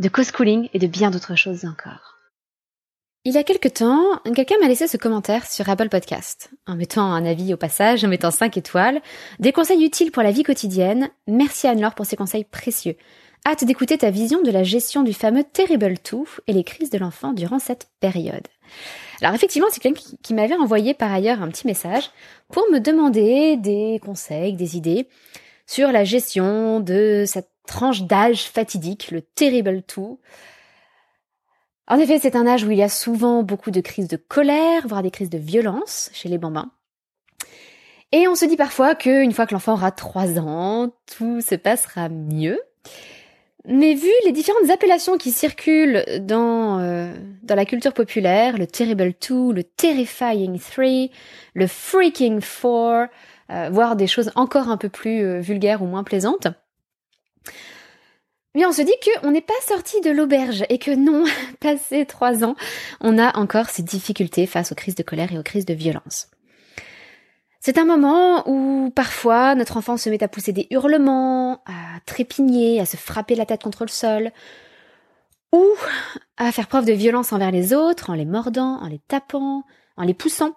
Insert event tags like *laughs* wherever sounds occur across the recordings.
de co-schooling et de bien d'autres choses encore. Il y a quelque temps, quelqu'un m'a laissé ce commentaire sur Apple Podcast, en mettant un avis au passage, en mettant 5 étoiles, des conseils utiles pour la vie quotidienne. Merci Anne-Laure pour ces conseils précieux. Hâte d'écouter ta vision de la gestion du fameux Terrible Two et les crises de l'enfant durant cette période. Alors effectivement, c'est quelqu'un qui, m'avait envoyé par ailleurs un petit message pour me demander des conseils, des idées sur la gestion de cette tranche d'âge fatidique, le Terrible Two. En effet, c'est un âge où il y a souvent beaucoup de crises de colère, voire des crises de violence chez les bambins. Et on se dit parfois qu'une fois que l'enfant aura 3 ans, tout se passera mieux. Mais vu les différentes appellations qui circulent dans, euh, dans la culture populaire, le Terrible Two, le Terrifying Three, le Freaking Four, euh, voire des choses encore un peu plus euh, vulgaires ou moins plaisantes, Bien, on se dit qu'on n'est pas sorti de l'auberge et que non, *laughs* passé trois ans, on a encore ces difficultés face aux crises de colère et aux crises de violence. C'est un moment où parfois notre enfant se met à pousser des hurlements, à trépigner, à se frapper la tête contre le sol, ou à faire preuve de violence envers les autres en les mordant, en les tapant, en les poussant.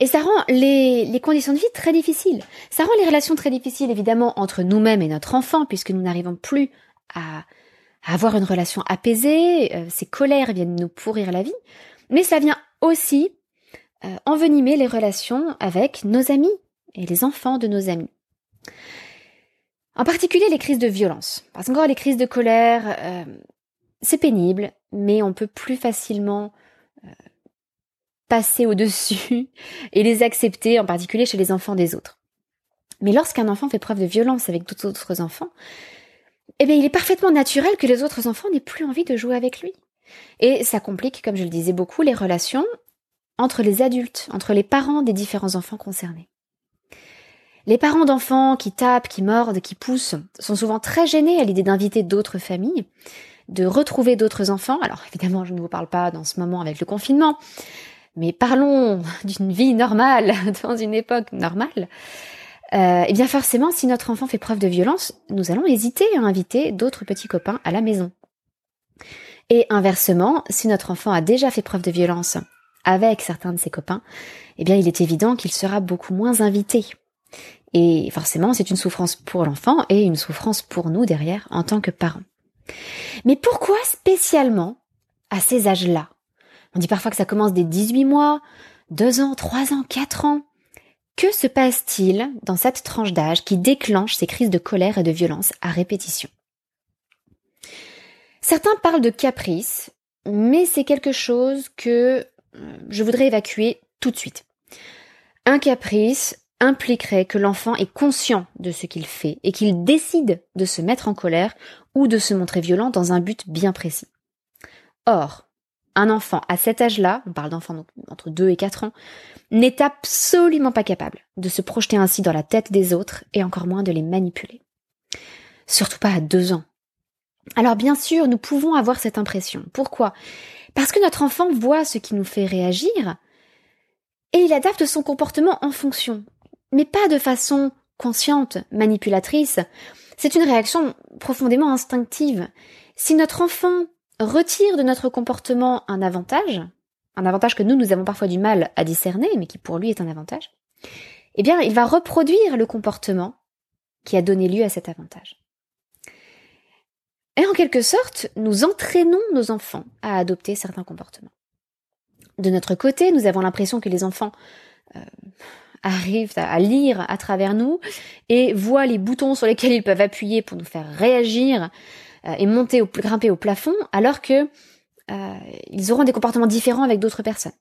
Et ça rend les, conditions de vie très difficiles. Ça rend les relations très difficiles, évidemment, entre nous-mêmes et notre enfant, puisque nous n'arrivons plus à, avoir une relation apaisée. Euh, ces colères viennent nous pourrir la vie. Mais ça vient aussi euh, envenimer les relations avec nos amis et les enfants de nos amis. En particulier les crises de violence. Parce qu'encore les crises de colère, euh, c'est pénible, mais on peut plus facilement passer au-dessus *laughs* et les accepter, en particulier chez les enfants des autres. Mais lorsqu'un enfant fait preuve de violence avec d'autres enfants, eh bien, il est parfaitement naturel que les autres enfants n'aient plus envie de jouer avec lui. Et ça complique, comme je le disais beaucoup, les relations entre les adultes, entre les parents des différents enfants concernés. Les parents d'enfants qui tapent, qui mordent, qui poussent sont souvent très gênés à l'idée d'inviter d'autres familles, de retrouver d'autres enfants. Alors évidemment, je ne vous parle pas dans ce moment avec le confinement, mais parlons *laughs* d'une vie normale, *laughs* dans une époque normale, euh, eh bien forcément, si notre enfant fait preuve de violence, nous allons hésiter à inviter d'autres petits copains à la maison. Et inversement, si notre enfant a déjà fait preuve de violence avec certains de ses copains, eh bien il est évident qu'il sera beaucoup moins invité. Et forcément, c'est une souffrance pour l'enfant et une souffrance pour nous derrière en tant que parents. Mais pourquoi spécialement à ces âges-là on dit parfois que ça commence dès 18 mois, 2 ans, 3 ans, 4 ans. Que se passe-t-il dans cette tranche d'âge qui déclenche ces crises de colère et de violence à répétition? Certains parlent de caprice, mais c'est quelque chose que euh, je voudrais évacuer tout de suite. Un caprice impliquerait que l'enfant est conscient de ce qu'il fait et qu'il décide de se mettre en colère ou de se montrer violent dans un but bien précis. Or, un enfant à cet âge-là, on parle d'enfants entre 2 et 4 ans, n'est absolument pas capable de se projeter ainsi dans la tête des autres et encore moins de les manipuler. Surtout pas à 2 ans. Alors bien sûr, nous pouvons avoir cette impression. Pourquoi? Parce que notre enfant voit ce qui nous fait réagir et il adapte son comportement en fonction, mais pas de façon consciente, manipulatrice. C'est une réaction profondément instinctive. Si notre enfant retire de notre comportement un avantage, un avantage que nous, nous avons parfois du mal à discerner, mais qui pour lui est un avantage, eh bien, il va reproduire le comportement qui a donné lieu à cet avantage. Et en quelque sorte, nous entraînons nos enfants à adopter certains comportements. De notre côté, nous avons l'impression que les enfants euh, arrivent à lire à travers nous et voient les boutons sur lesquels ils peuvent appuyer pour nous faire réagir et monter au, grimper au plafond, alors que euh, ils auront des comportements différents avec d'autres personnes.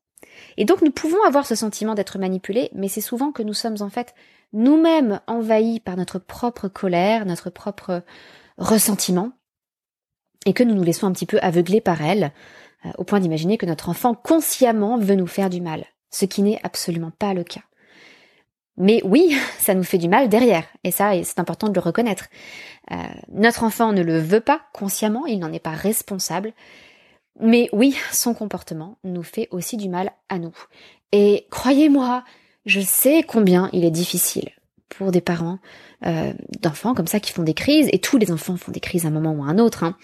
Et donc nous pouvons avoir ce sentiment d'être manipulés, mais c'est souvent que nous sommes en fait nous-mêmes envahis par notre propre colère, notre propre ressentiment, et que nous nous laissons un petit peu aveugler par elle, euh, au point d'imaginer que notre enfant consciemment veut nous faire du mal, ce qui n'est absolument pas le cas. Mais oui, *laughs* ça nous fait du mal derrière, et ça, c'est important de le reconnaître. Euh, notre enfant ne le veut pas consciemment, il n'en est pas responsable, mais oui, son comportement nous fait aussi du mal à nous. Et croyez-moi, je sais combien il est difficile pour des parents euh, d'enfants comme ça qui font des crises, et tous les enfants font des crises à un moment ou à un autre. Hein.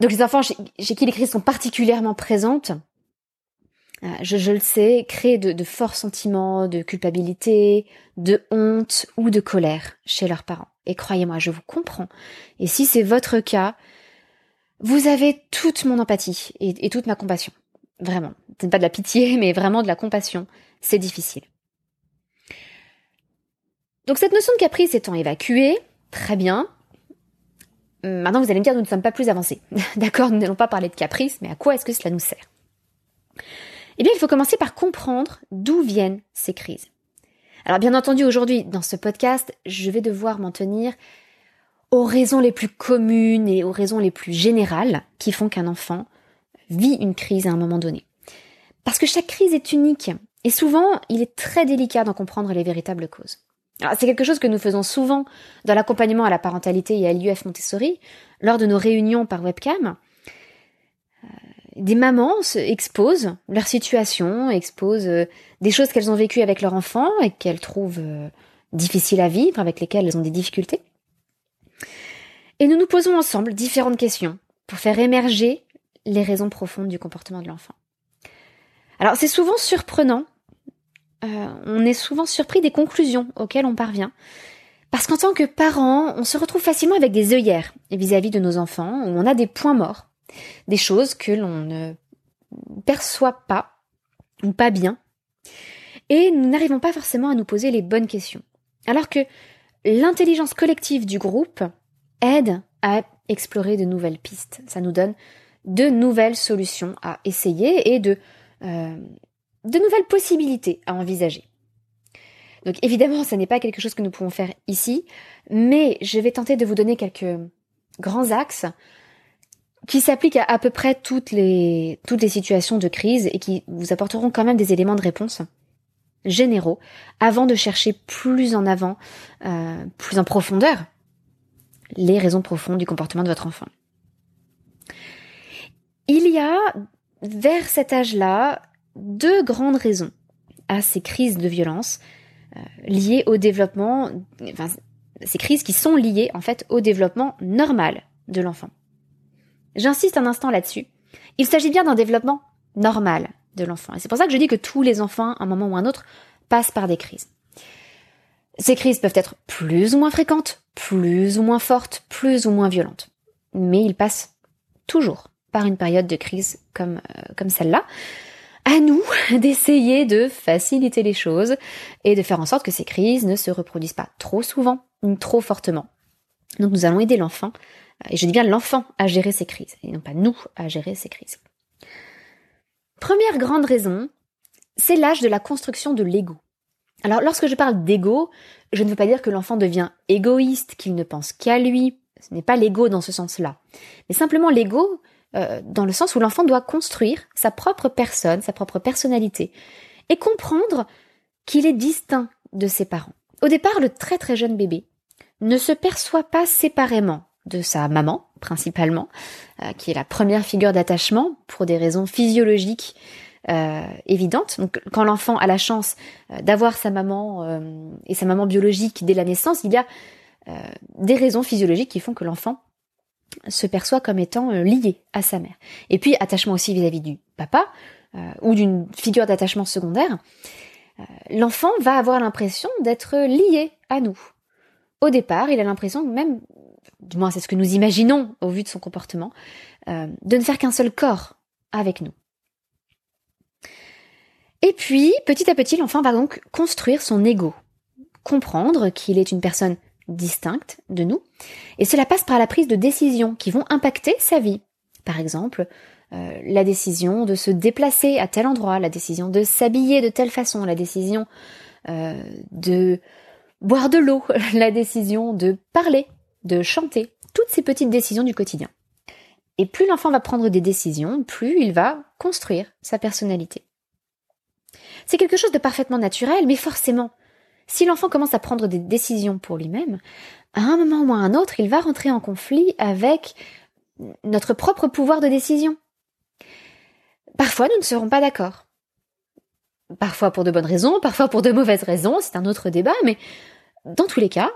Donc les enfants chez, qui les crises sont particulièrement présentes, euh, je, le sais, créent de, forts sentiments de culpabilité, de honte ou de colère chez leurs parents. Et croyez-moi, je vous comprends. Et si c'est votre cas, vous avez toute mon empathie et, et toute ma compassion. Vraiment. C'est pas de la pitié, *laughs* mais vraiment de la compassion. C'est difficile. Donc cette notion de caprice étant évacuée, très bien. Maintenant, vous allez me dire, nous ne sommes pas plus avancés. *laughs* D'accord, nous n'allons pas parler de caprice, mais à quoi est-ce que cela nous sert? Eh bien, il faut commencer par comprendre d'où viennent ces crises. Alors, bien entendu, aujourd'hui, dans ce podcast, je vais devoir m'en tenir aux raisons les plus communes et aux raisons les plus générales qui font qu'un enfant vit une crise à un moment donné. Parce que chaque crise est unique et souvent il est très délicat d'en comprendre les véritables causes. C'est quelque chose que nous faisons souvent dans l'accompagnement à la parentalité et à l'UF Montessori, lors de nos réunions par webcam. Des mamans se exposent leur situation, exposent euh, des choses qu'elles ont vécues avec leur enfant et qu'elles trouvent euh, difficiles à vivre, avec lesquelles elles ont des difficultés. Et nous nous posons ensemble différentes questions pour faire émerger les raisons profondes du comportement de l'enfant. Alors c'est souvent surprenant, euh, on est souvent surpris des conclusions auxquelles on parvient. Parce qu'en tant que parent, on se retrouve facilement avec des œillères vis-à-vis de nos enfants, où on a des points morts, des choses que l'on ne perçoit pas, ou pas bien, et nous n'arrivons pas forcément à nous poser les bonnes questions. Alors que l'intelligence collective du groupe aide à explorer de nouvelles pistes. Ça nous donne de nouvelles solutions à essayer et de, euh, nouvelles possibilités à envisager. Donc évidemment, ça n'est pas quelque chose que nous pouvons faire ici, mais je vais tenter de vous donner quelques grands axes qui s'appliquent à à peu près toutes les, toutes les situations de crise et qui vous apporteront quand même des éléments de réponse généraux avant de chercher plus en avant, euh, plus en profondeur, les raisons profondes du comportement de votre enfant. Il y a, vers cet âge-là, deux grandes raisons à ces crises de violence euh, liées au développement, enfin, ces crises qui sont liées en fait au développement normal de l'enfant. J'insiste un instant là-dessus. Il s'agit bien d'un développement normal de l'enfant. Et c'est pour ça que je dis que tous les enfants, à un moment ou un autre, passent par des crises. Ces crises peuvent être plus ou moins fréquentes, plus ou moins fortes, plus ou moins violentes. Mais ils passent toujours par une période de crise comme, euh, comme celle-là. À nous *laughs* d'essayer de faciliter les choses et de faire en sorte que ces crises ne se reproduisent pas trop souvent ou trop fortement. Donc nous allons aider l'enfant, et je dis bien l'enfant, à gérer ces crises, et non pas nous à gérer ces crises. Première grande raison, c'est l'âge de la construction de l'ego. Alors lorsque je parle d'ego, je ne veux pas dire que l'enfant devient égoïste, qu'il ne pense qu'à lui. Ce n'est pas l'ego dans ce sens-là. Mais simplement l'ego euh, dans le sens où l'enfant doit construire sa propre personne, sa propre personnalité, et comprendre qu'il est distinct de ses parents. Au départ, le très très jeune bébé ne se perçoit pas séparément de sa maman, principalement, euh, qui est la première figure d'attachement pour des raisons physiologiques euh, évidente. Donc, quand l'enfant a la chance euh, d'avoir sa maman et sa maman biologique dès la naissance, il y a des raisons physiologiques qui font que l'enfant se perçoit comme étant lié à sa mère. Et puis attachement aussi vis-à-vis du papa ou d'une figure d'attachement secondaire. l'enfant va avoir l'impression d'être lié à nous. Au départ, il a l'impression, même, du moins c'est ce que nous imaginons au vu de son comportement, de ne faire qu'un seul corps avec nous. Et puis, petit à petit, l'enfant va donc construire son ego, comprendre qu'il est une personne distincte de nous, et cela passe par la prise de décisions qui vont impacter sa vie. Par exemple, euh, la décision de se déplacer à tel endroit, la décision de s'habiller de telle façon, la décision euh, de boire de l'eau, *laughs* la décision de parler, de chanter, toutes ces petites décisions du quotidien. Et plus l'enfant va prendre des décisions, plus il va construire sa personnalité. C'est quelque chose de parfaitement naturel, mais forcément, si l'enfant commence à prendre des décisions pour lui-même, à un moment ou à un autre, il va rentrer en conflit avec notre propre pouvoir de décision. Parfois, nous ne serons pas d'accord. Parfois pour de bonnes raisons, parfois pour de mauvaises raisons, c'est un autre débat, mais dans tous les cas,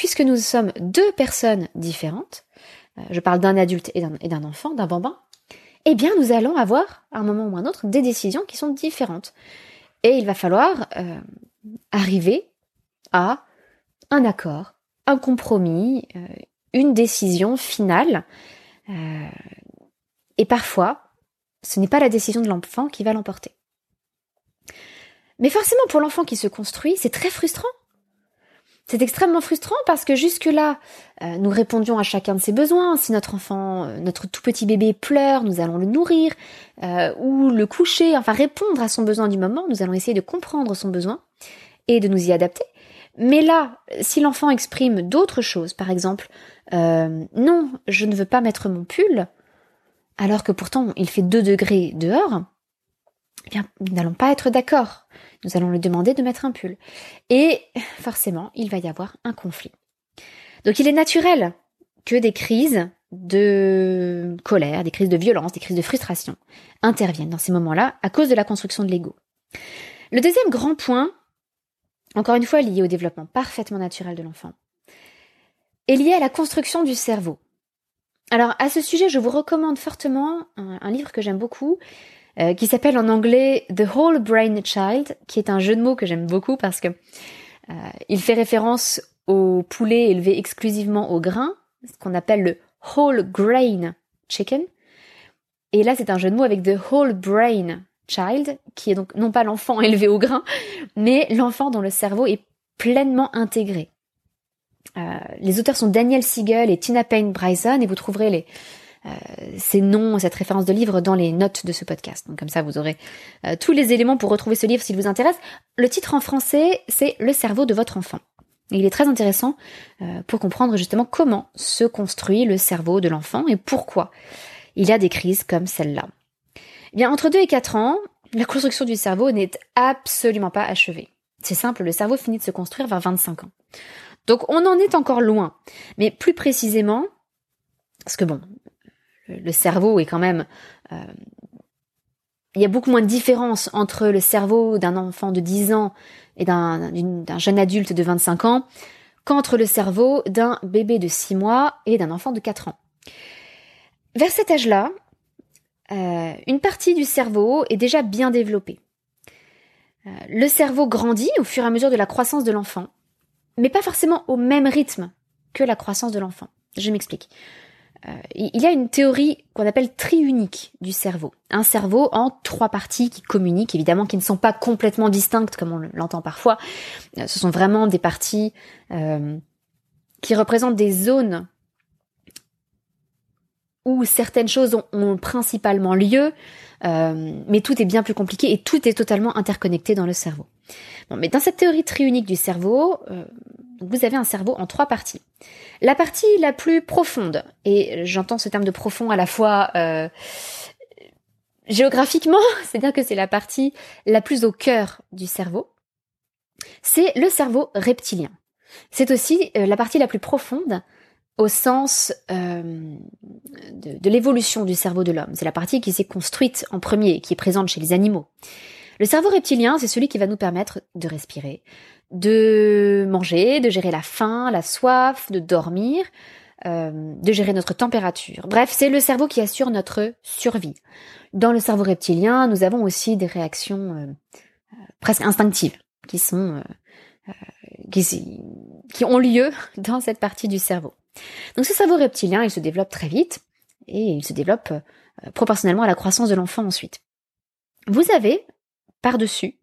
puisque nous sommes deux personnes différentes, euh, je parle d'un adulte et d'un enfant, d'un bambin, eh bien nous allons avoir, à un moment ou un autre, des décisions qui sont différentes. Et il va falloir euh, arriver à un accord, un compromis, euh, une décision finale. et parfois, ce n'est pas la décision de l'enfant qui va l'emporter. Mais forcément, pour l'enfant qui se construit, c'est très frustrant. C'est extrêmement frustrant parce que jusque-là, euh, nous répondions à chacun de ses besoins. Si notre enfant, euh, notre tout petit bébé pleure, nous allons le nourrir euh, ou le coucher, enfin répondre à son besoin du moment. Nous allons essayer de comprendre son besoin et de nous y adapter. Mais là, si l'enfant exprime d'autres choses, par exemple, non, je ne veux pas mettre mon pull, alors que pourtant il fait 2 degrés dehors, eh bien, nous n'allons pas être d'accord. Nous allons lui demander de mettre un pull. Et forcément, il va y avoir un conflit. Donc il est naturel que des crises de colère, des crises de violence, des crises de frustration interviennent dans ces moments-là à cause de la construction de l'ego. Le deuxième grand point, encore une fois lié au développement parfaitement naturel de l'enfant, est lié à la construction du cerveau. Alors à ce sujet, je vous recommande fortement un, livre que j'aime beaucoup, euh, qui s'appelle en anglais The Whole Brain Child, qui est un jeu de mots que j'aime beaucoup parce que euh, il fait référence au poulet élevé exclusivement au grain, ce qu'on appelle le whole grain chicken. Et là, c'est un jeu de mots avec the whole brain child, qui est donc non pas l'enfant *laughs* élevé au grain, mais l'enfant dont le cerveau est pleinement intégré. Euh, les auteurs sont Daniel Siegel et Tina Payne Bryson et vous trouverez les, ces noms, cette référence de livre dans les notes de ce podcast. Donc comme ça, vous aurez euh, tous les éléments pour retrouver ce livre s'il vous intéresse. Le titre en français, c'est Le cerveau de votre enfant. il est très intéressant pour comprendre justement comment se construit le cerveau de l'enfant et pourquoi il y a des crises comme celle-là. Eh bien, entre 2 et 4 ans, la construction du cerveau n'est absolument pas achevée. C'est simple, le cerveau finit de se construire vers 25 ans. Donc on en est encore loin. Mais plus précisément, parce que bon, le cerveau est quand même... Euh, il y a beaucoup moins de différence entre le cerveau d'un enfant de 10 ans et d'un jeune adulte de 25 ans qu'entre le cerveau d'un bébé de 6 mois et d'un enfant de 4 ans. Vers cet âge-là, euh, une partie du cerveau est déjà bien développée. Euh, le cerveau grandit au fur et à mesure de la croissance de l'enfant mais pas forcément au même rythme que la croissance de l'enfant. Je m'explique. Euh, il y a une théorie qu'on appelle triunique du cerveau. Un cerveau en trois parties qui communiquent, évidemment, qui ne sont pas complètement distinctes comme on l'entend parfois. Euh, ce sont vraiment des parties euh, qui représentent des zones où certaines choses ont, principalement lieu, mais tout est bien plus compliqué et tout est totalement interconnecté dans le cerveau. Mais dans cette théorie triunique du cerveau, vous avez un cerveau en trois parties. La partie la plus profonde, et j'entends ce terme de profond à la fois euh, géographiquement, *laughs* c'est-à-dire que c'est la partie la plus au cœur du cerveau, c'est le cerveau reptilien. C'est aussi euh, la partie la plus profonde au sens euh, de, de l'évolution du cerveau de l'homme. C'est la partie qui s'est construite en premier, qui est présente chez les animaux. Le cerveau reptilien, c'est celui qui va nous permettre de respirer, de manger, de gérer la faim, la soif, de dormir, euh, de gérer notre température. Bref, c'est le cerveau qui assure notre survie. Dans le cerveau reptilien, nous avons aussi des réactions euh, euh, presque instinctives qui sont qui, qui ont lieu *laughs* dans cette partie du cerveau. Donc ce cerveau reptilien, il se développe très vite et il se développe proportionnellement à la croissance de l'enfant ensuite. Vous avez par-dessus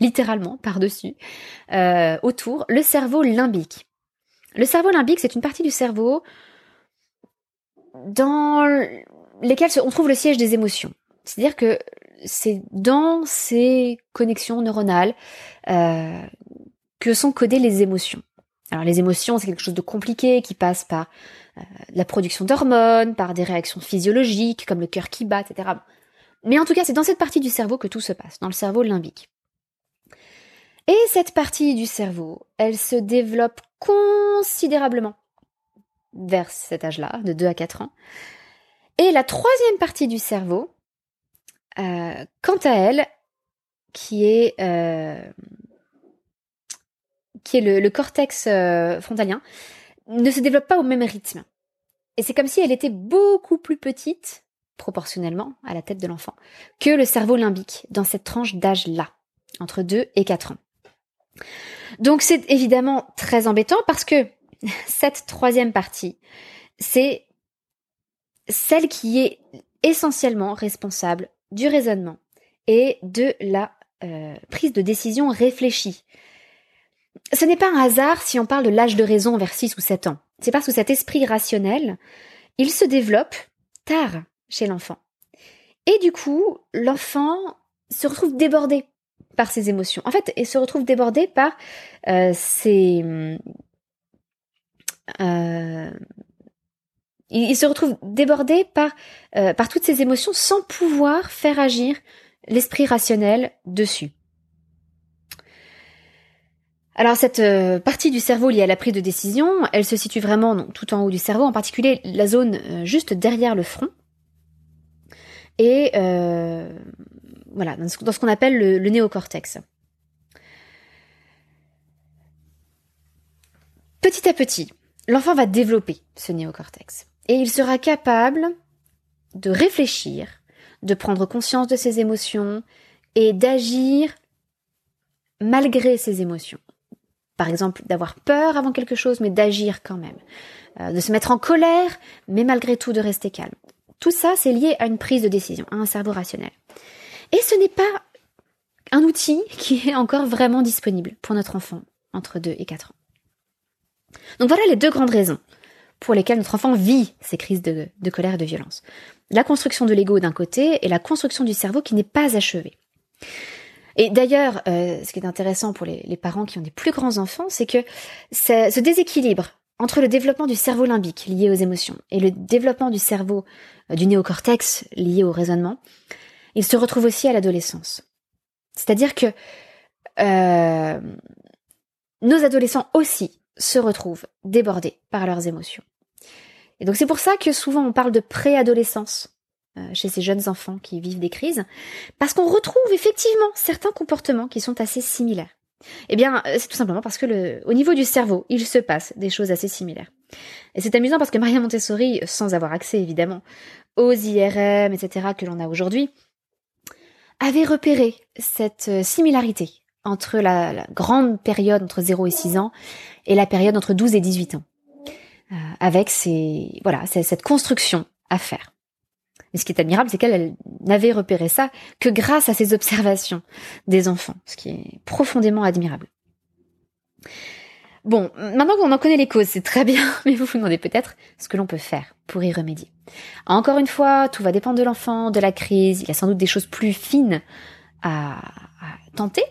littéralement par-dessus, euh, autour, le cerveau limbique. Le cerveau limbique, c'est une partie du cerveau dans lesquelles on trouve le siège des émotions. C'est-à-dire que c'est dans ces connexions neuronales euh, que sont codées les émotions. Alors les émotions, c'est quelque chose de compliqué qui passe par euh, la production d'hormones, par des réactions physiologiques comme le cœur qui bat, etc. Mais en tout cas, c'est dans cette partie du cerveau que tout se passe, dans le cerveau limbique. Et cette partie du cerveau, elle se développe considérablement vers cet âge-là, de 2 à 4 ans. Et la troisième partie du cerveau, euh, quant à elle, qui est, euh, qui est le, cortex euh, frontalien, ne se développe pas au même rythme. Et c'est comme si elle était beaucoup plus petite, proportionnellement à la tête de l'enfant, que le cerveau limbique dans cette tranche d'âge-là, entre 2 et 4 ans. Donc c'est évidemment très embêtant parce que *laughs* cette troisième partie, c'est celle qui est essentiellement responsable du raisonnement et de la euh, prise de décision réfléchie. Ce n'est pas un hasard si on parle de l'âge de raison vers 6 ou 7 ans. C'est parce que cet esprit rationnel, il se développe tard chez l'enfant. Et du coup, l'enfant se retrouve débordé par ses émotions. En fait, il se retrouve débordé par euh, ses... Euh, il, se retrouve débordé par, euh, par toutes ces émotions sans pouvoir faire agir l'esprit rationnel dessus. Alors cette partie du cerveau liée à la prise de décision, elle se situe vraiment tout en haut du cerveau, en particulier la zone juste derrière le front. Et euh, voilà, dans ce, qu'on appelle le, néocortex. Petit à petit, l'enfant va développer ce néocortex. Et il sera capable de réfléchir, de prendre conscience de ses émotions et d'agir malgré ses émotions. Par exemple, d'avoir peur avant quelque chose, mais d'agir quand même. Euh, de se mettre en colère, mais malgré tout de rester calme. Tout ça, c'est lié à une prise de décision, à un cerveau rationnel. Et ce n'est pas un outil *laughs* qui est encore vraiment disponible pour notre enfant entre 2 et 4 ans. Donc voilà les deux grandes raisons pour lesquelles notre enfant vit ces crises de, colère et de violence. La construction de l'ego d'un côté et la construction du cerveau qui n'est pas achevée. Et d'ailleurs, euh, ce qui est intéressant pour les, parents qui ont des plus grands enfants, c'est que ce déséquilibre entre le développement du cerveau limbique lié aux émotions et le développement du cerveau euh, du néocortex lié au raisonnement, il se retrouve aussi à l'adolescence. C'est-à-dire que euh, nos adolescents aussi se retrouvent débordés par leurs émotions. Et donc c'est pour ça que souvent on parle de préadolescence euh, chez ces jeunes enfants qui vivent des crises, parce qu'on retrouve effectivement certains comportements qui sont assez similaires. Eh bien, euh, c'est tout simplement parce que le, au niveau du cerveau, il se passe des choses assez similaires. Et c'est amusant parce que Maria Montessori, sans avoir accès évidemment aux IRM, etc., que l'on a aujourd'hui, avait repéré cette euh, similarité entre la, grande période entre 0 et 6 ans et la période entre 12 et 18 ans. Euh, avec ces, voilà, cette construction à faire. Mais ce qui est admirable, c'est qu'elle n'avait repéré ça que grâce à ses observations des enfants, ce qui est profondément admirable. Bon, maintenant qu'on en connaît les causes, c'est très bien, *laughs* mais vous vous demandez peut-être ce que l'on peut faire pour y remédier. Encore une fois, tout va dépendre de l'enfant, de la crise, il y a sans doute des choses plus fines à, à tenter,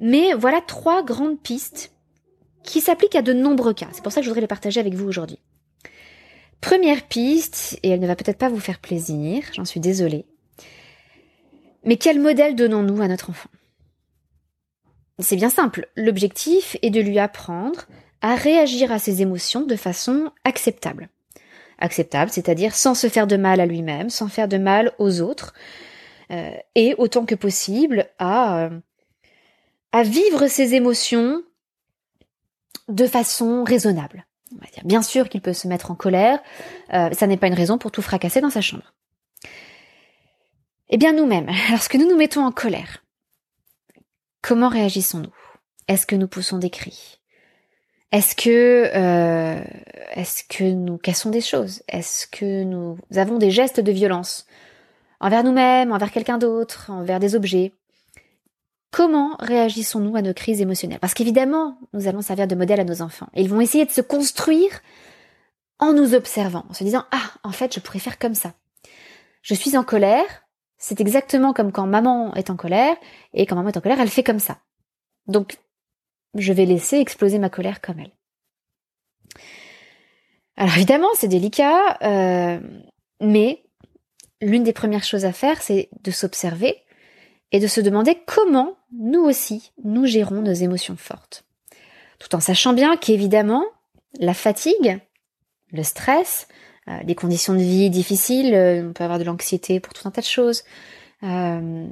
mais voilà trois grandes pistes qui s'applique à de nombreux cas. C'est pour ça que je voudrais les partager avec vous aujourd'hui. Première piste, et elle ne va peut-être pas vous faire plaisir, j'en suis désolée. Mais quel modèle donnons-nous à notre enfant? C'est bien simple, l'objectif est de lui apprendre à réagir à ses émotions de façon acceptable. Acceptable, c'est-à-dire sans se faire de mal à lui-même, sans faire de mal aux autres, euh, et autant que possible à, euh, à vivre ses émotions de façon raisonnable. Bien sûr qu'il peut se mettre en colère, euh, ça n'est pas une raison pour tout fracasser dans sa chambre. Eh bien nous-mêmes, *laughs* lorsque nous nous mettons en colère, comment réagissons-nous? Est-ce que nous poussons des cris? Euh, est-ce que nous cassons des choses? Est-ce que nous avons des gestes de violence? Envers nous-mêmes, envers quelqu'un d'autre, envers des objets? Comment réagissons-nous à nos crises émotionnelles? Parce qu'évidemment, nous allons servir de modèle à nos enfants. ils vont essayer de se construire en nous observant, en se disant Ah, en fait, je pourrais faire comme ça. Je suis en colère, c'est exactement comme quand maman est en colère, et quand maman est en colère, elle fait comme ça. Donc, je vais laisser exploser ma colère comme elle. Alors évidemment, c'est délicat, euh, mais l'une des premières choses à faire, c'est de s'observer et de se demander comment nous aussi, nous gérons nos émotions fortes. Tout en sachant bien qu'évidemment, la fatigue, le stress, euh, les conditions de vie difficiles, euh, on peut avoir de l'anxiété pour tout un tas de choses. Euh,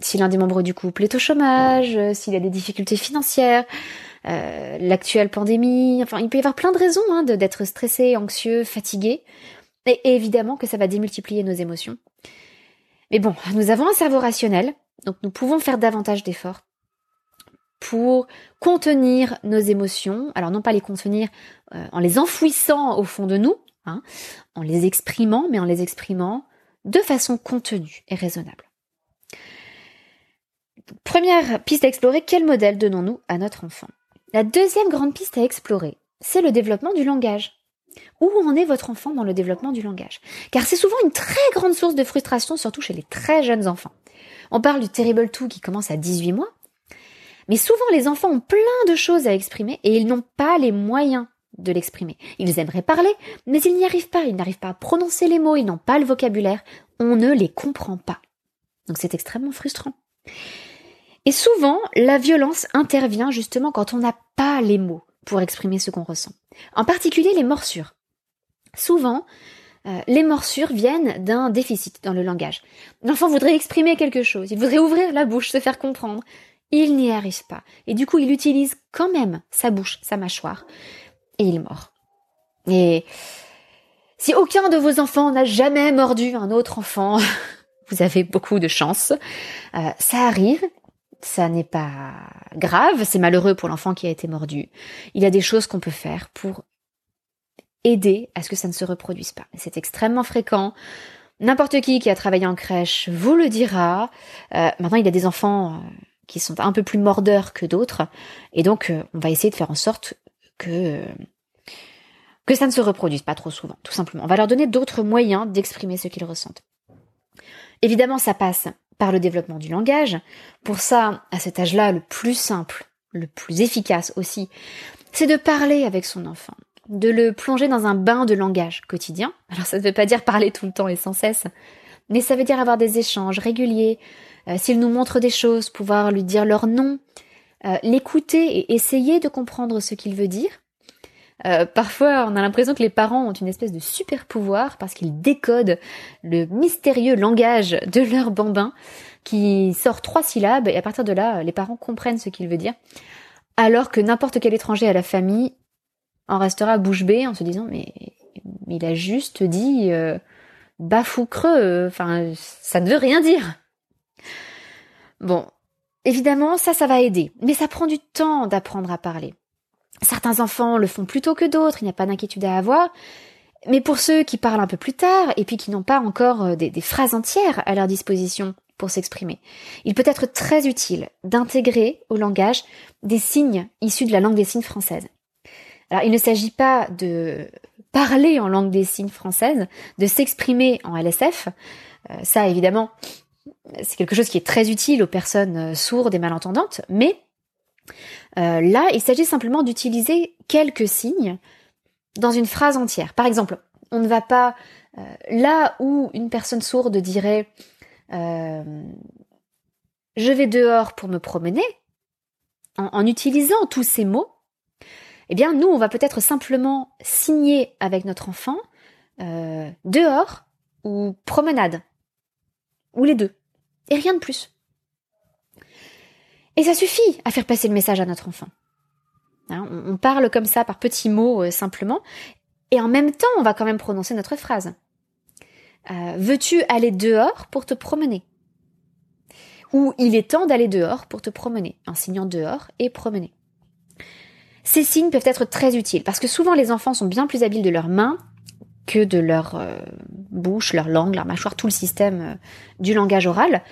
si l'un des membres du couple est au chômage, s'il a des difficultés financières, l'actuelle pandémie, enfin il peut y avoir plein de raisons hein, d'être stressé, anxieux, fatigué. Et évidemment que ça va démultiplier nos émotions. Mais bon, nous avons un cerveau rationnel, donc nous pouvons faire davantage d'efforts pour contenir nos émotions. Alors non pas les contenir euh, en les enfouissant au fond de nous, hein, en les exprimant, mais en les exprimant de façon contenue et raisonnable. Première piste à explorer, quel modèle donnons-nous à notre enfant? La deuxième grande piste à explorer, c'est le développement du langage. Où en est votre enfant dans le développement du langage? Car c'est souvent une très grande source de frustration, surtout chez les très jeunes enfants. On parle du Terrible Two qui commence à 18 mois, mais souvent les enfants ont plein de choses à exprimer et ils n'ont pas les moyens de l'exprimer. Ils aimeraient parler, mais ils n'y arrivent pas, ils n'arrivent pas à prononcer les mots, ils n'ont pas le vocabulaire, on ne les comprend pas. Donc c'est extrêmement frustrant. Et souvent, la violence intervient justement quand on n'a pas les mots pour exprimer ce qu'on ressent. En particulier les morsures. Souvent, euh, les morsures viennent d'un déficit dans le langage. L'enfant voudrait exprimer quelque chose, il voudrait ouvrir la bouche, se faire comprendre. Il n'y arrive pas. Et du coup, il utilise quand même sa bouche, sa mâchoire, et il mord. Et si aucun de vos enfants n'a jamais mordu un autre enfant, *laughs* vous avez beaucoup de chance. Euh, ça arrive, ça n'est pas grave, c'est malheureux pour l'enfant qui a été mordu. Il y a des choses qu'on peut faire pour aider à ce que ça ne se reproduise pas. C'est extrêmement fréquent. N'importe qui qui a travaillé en crèche vous le dira. Euh, maintenant, il y a des enfants euh, qui sont un peu plus mordeurs que d'autres, et donc euh, on va essayer de faire en sorte que que ça ne se reproduise pas trop souvent, tout simplement. On va leur donner d'autres moyens d'exprimer ce qu'ils ressentent. Évidemment, ça passe par le développement du langage. Pour ça, à cet âge-là, le plus simple, le plus efficace aussi, c'est de parler avec son enfant, de le plonger dans un bain de langage quotidien. Alors ça ne veut pas dire parler tout le temps et sans cesse, mais ça veut dire avoir des échanges réguliers. Euh, s'il nous montre des choses, pouvoir lui dire leur nom, euh, l'écouter et essayer de comprendre ce qu'il veut dire. Euh, parfois, on a l'impression que les parents ont une espèce de super pouvoir parce qu'ils décodent le mystérieux langage de leur bambin qui sort trois syllabes et à partir de là, les parents comprennent ce qu'il veut dire. Alors que n'importe quel étranger à la famille en restera bouche bée en se disant mais, il a juste dit euh, bafou creux, enfin ça ne veut rien dire. Bon, évidemment ça ça va aider, mais ça prend du temps d'apprendre à parler. Certains enfants le font plus tôt que d'autres, il n'y a pas d'inquiétude à avoir. Mais pour ceux qui parlent un peu plus tard et puis qui n'ont pas encore euh, des, des phrases entières à leur disposition pour s'exprimer, il peut être très utile d'intégrer au langage des signes issus de la langue des signes française. Alors il ne s'agit pas de parler en langue des signes française, de s'exprimer en LSF. Euh, ça évidemment, c'est quelque chose qui est très utile aux personnes euh, sourdes et malentendantes, mais euh, là, il s'agit simplement d'utiliser quelques signes dans une phrase entière. Par exemple, on ne va pas là où une personne sourde dirait je vais dehors pour me promener, en, utilisant tous ces mots, eh bien nous, on va peut-être simplement signer avec notre enfant dehors ou promenade, ou les deux, et rien de plus. Et ça suffit à faire passer le message à notre enfant. Hein, on, parle comme ça par petits mots euh, simplement, et en même temps, on va quand même prononcer notre phrase. Euh, veux-tu aller dehors pour te promener? Ou il est temps d'aller dehors pour te promener, en signant dehors et promener. Ces signes peuvent être très utiles parce que souvent les enfants sont bien plus habiles de leurs mains que de leur euh, bouche, leur langue, leur mâchoire, tout le système du langage oral.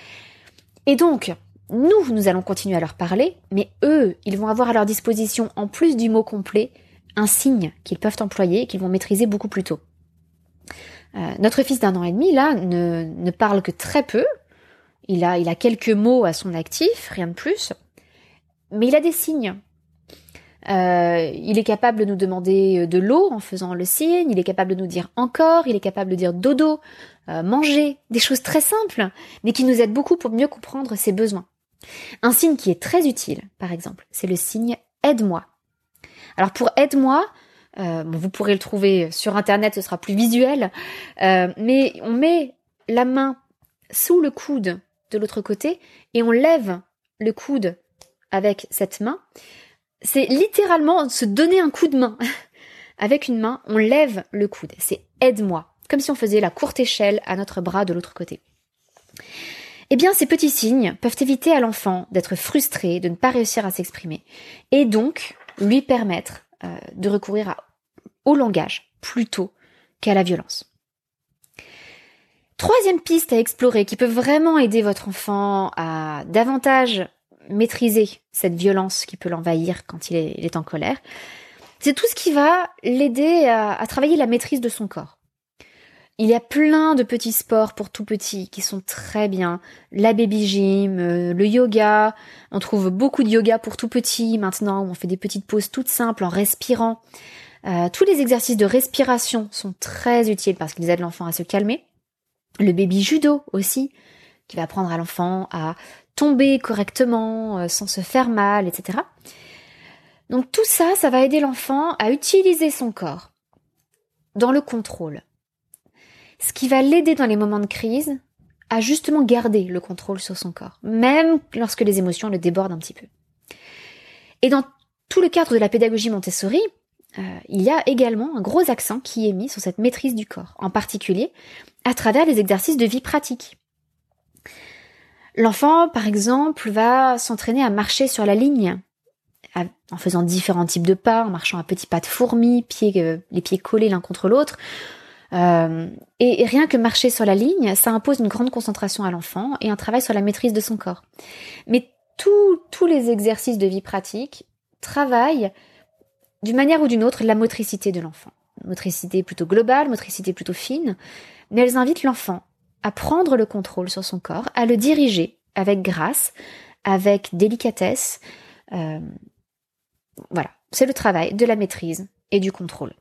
Et donc, nous, nous allons continuer à leur parler, mais eux, ils vont avoir à leur disposition, en plus du mot complet, un signe qu'ils peuvent employer et qu'ils vont maîtriser beaucoup plus tôt. Euh, notre fils d'un an et demi, là, ne, ne, parle que très peu. Il a, il a quelques mots à son actif, rien de plus. Mais il a des signes. Euh, il est capable de nous demander de l'eau en faisant le signe, il est capable de nous dire encore, il est capable de dire dodo, euh, manger, des choses très simples, mais qui nous aident beaucoup pour mieux comprendre ses besoins. Un signe qui est très utile, par exemple, c'est le signe aide-moi. Alors pour aide-moi, euh, vous pourrez le trouver sur internet, ce sera plus visuel, euh, mais on met la main sous le coude de l'autre côté et on lève le coude avec cette main. C'est littéralement se donner un coup de main. *laughs* avec une main, on lève le coude. C'est aide-moi, comme si on faisait la courte échelle à notre bras de l'autre côté. Eh bien, ces petits signes peuvent éviter à l'enfant d'être frustré, de ne pas réussir à s'exprimer, et donc lui permettre euh, de recourir au langage plutôt qu'à la violence. Troisième piste à explorer qui peut vraiment aider votre enfant à davantage maîtriser cette violence qui peut l'envahir quand il est, en colère, c'est tout ce qui va l'aider à, travailler la maîtrise de son corps. Il y a plein de petits sports pour tout petit qui sont très bien. La baby gym, euh, le yoga. On trouve beaucoup de yoga pour tout petit maintenant où on fait des petites pauses toutes simples en respirant. Euh, tous les exercices de respiration sont très utiles parce qu'ils aident l'enfant à se calmer. Le baby judo aussi, qui va apprendre à l'enfant à tomber correctement euh, sans se faire mal, etc. Donc tout ça, ça va aider l'enfant à utiliser son corps dans le contrôle ce qui va l'aider dans les moments de crise à justement garder le contrôle sur son corps, même lorsque les émotions le débordent un petit peu. Et dans tout le cadre de la pédagogie Montessori, euh, il y a également un gros accent qui est mis sur cette maîtrise du corps, en particulier à travers les exercices de vie pratique. L'enfant, par exemple, va s'entraîner à marcher sur la ligne, en faisant différents types de pas, en marchant à petits pas de fourmi, pieds, euh, les pieds collés l'un contre l'autre, euh, et, rien que marcher sur la ligne, ça impose une grande concentration à l'enfant et un travail sur la maîtrise de son corps. Mais tous les exercices de vie pratique travaillent d'une manière ou d'une autre la motricité de l'enfant. Motricité plutôt globale, motricité plutôt fine, mais elles invitent l'enfant à prendre le contrôle sur son corps, à le diriger avec grâce, avec délicatesse. Euh, voilà, c'est le travail de la maîtrise et du contrôle.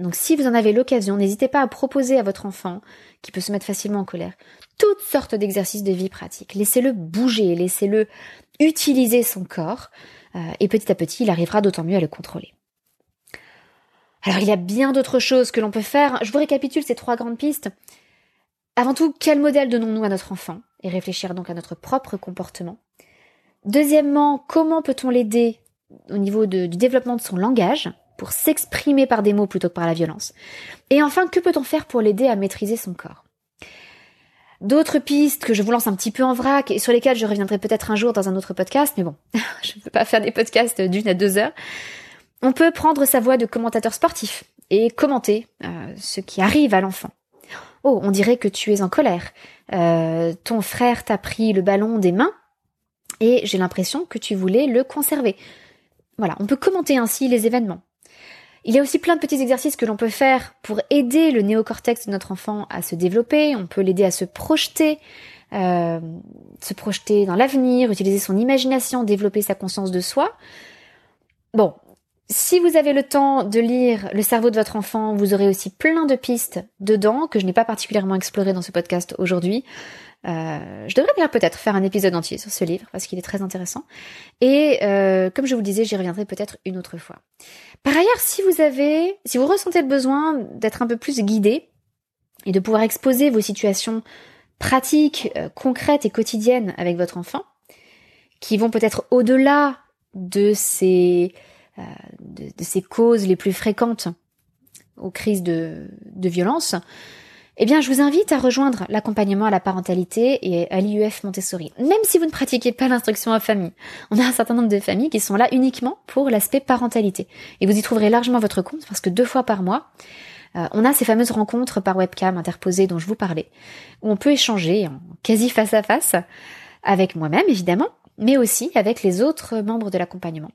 Donc si vous en avez l'occasion, n'hésitez pas à proposer à votre enfant, qui peut se mettre facilement en colère, toutes sortes d'exercices de vie pratique. Laissez-le bouger, laissez-le utiliser son corps, euh, et petit à petit, il arrivera d'autant mieux à le contrôler. Alors il y a bien d'autres choses que l'on peut faire. Je vous récapitule ces trois grandes pistes. Avant tout, quel modèle donnons-nous à notre enfant Et réfléchir donc à notre propre comportement? Deuxièmement, comment peut-on l'aider au niveau du développement de son langage pour s'exprimer par des mots plutôt que par la violence? Et enfin, que peut-on faire pour l'aider à maîtriser son corps? D'autres pistes que je vous lance un petit peu en vrac et sur lesquelles je reviendrai peut-être un jour dans un autre podcast, mais bon, *laughs* je ne peux pas faire des podcasts d'une à deux heures. On peut prendre sa voix de commentateur sportif et commenter euh, ce qui arrive à l'enfant. Oh, on dirait que tu es en colère. Euh, ton frère t'a pris le ballon des mains et j'ai l'impression que tu voulais le conserver. Voilà, on peut commenter ainsi les événements. Il y a aussi plein de petits exercices que l'on peut faire pour aider le néocortex de notre enfant à se développer. On peut l'aider à se projeter, euh, se projeter dans l'avenir, utiliser son imagination, développer sa conscience de soi. Bon, si vous avez le temps de lire le cerveau de votre enfant, vous aurez aussi plein de pistes dedans que je n'ai pas particulièrement explorées dans ce podcast aujourd'hui. Euh, je devrais bien peut-être faire un épisode entier sur ce livre parce qu'il est très intéressant. Et euh, comme je vous le disais, j'y reviendrai peut-être une autre fois. Par ailleurs, si vous avez, si vous ressentez le besoin d'être un peu plus guidé et de pouvoir exposer vos situations pratiques, euh, concrètes et quotidiennes avec votre enfant, qui vont peut-être au-delà de ces, de, ces causes les plus fréquentes aux crises de, de violence, eh bien, je vous invite à rejoindre l'accompagnement à la parentalité et à l'IUF Montessori. Même si vous ne pratiquez pas l'instruction en famille, on a un certain nombre de familles qui sont là uniquement pour l'aspect parentalité. Et vous y trouverez largement votre compte parce que deux fois par mois, euh, on a ces fameuses rencontres par webcam interposées dont je vous parlais, où on peut échanger quasi face à face avec moi-même évidemment, mais aussi avec les autres membres de l'accompagnement.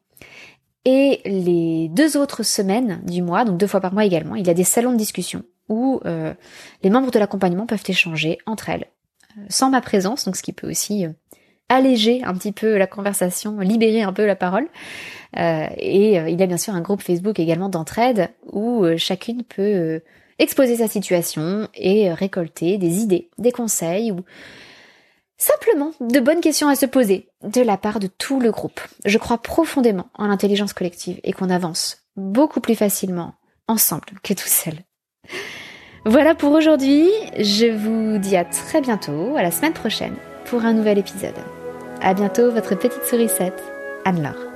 Et les deux autres semaines du mois, donc deux fois par mois également, il y a des salons de discussion où euh, les membres de l'accompagnement peuvent échanger entre elles, euh, sans ma présence, donc ce qui peut aussi euh, alléger un petit peu la conversation, libérer un peu la parole. Euh, et il y a bien sûr un groupe Facebook également d'entraide où chacune peut exposer sa situation et récolter des idées, des conseils ou simplement de bonnes questions à se poser de la part de tout le groupe. Je crois profondément en l'intelligence collective et qu'on avance beaucoup plus facilement ensemble que tout seul. Voilà pour aujourd'hui, je vous dis à très bientôt, à la semaine prochaine, pour un nouvel épisode. À bientôt, votre petite sourisette, Anne-Laure.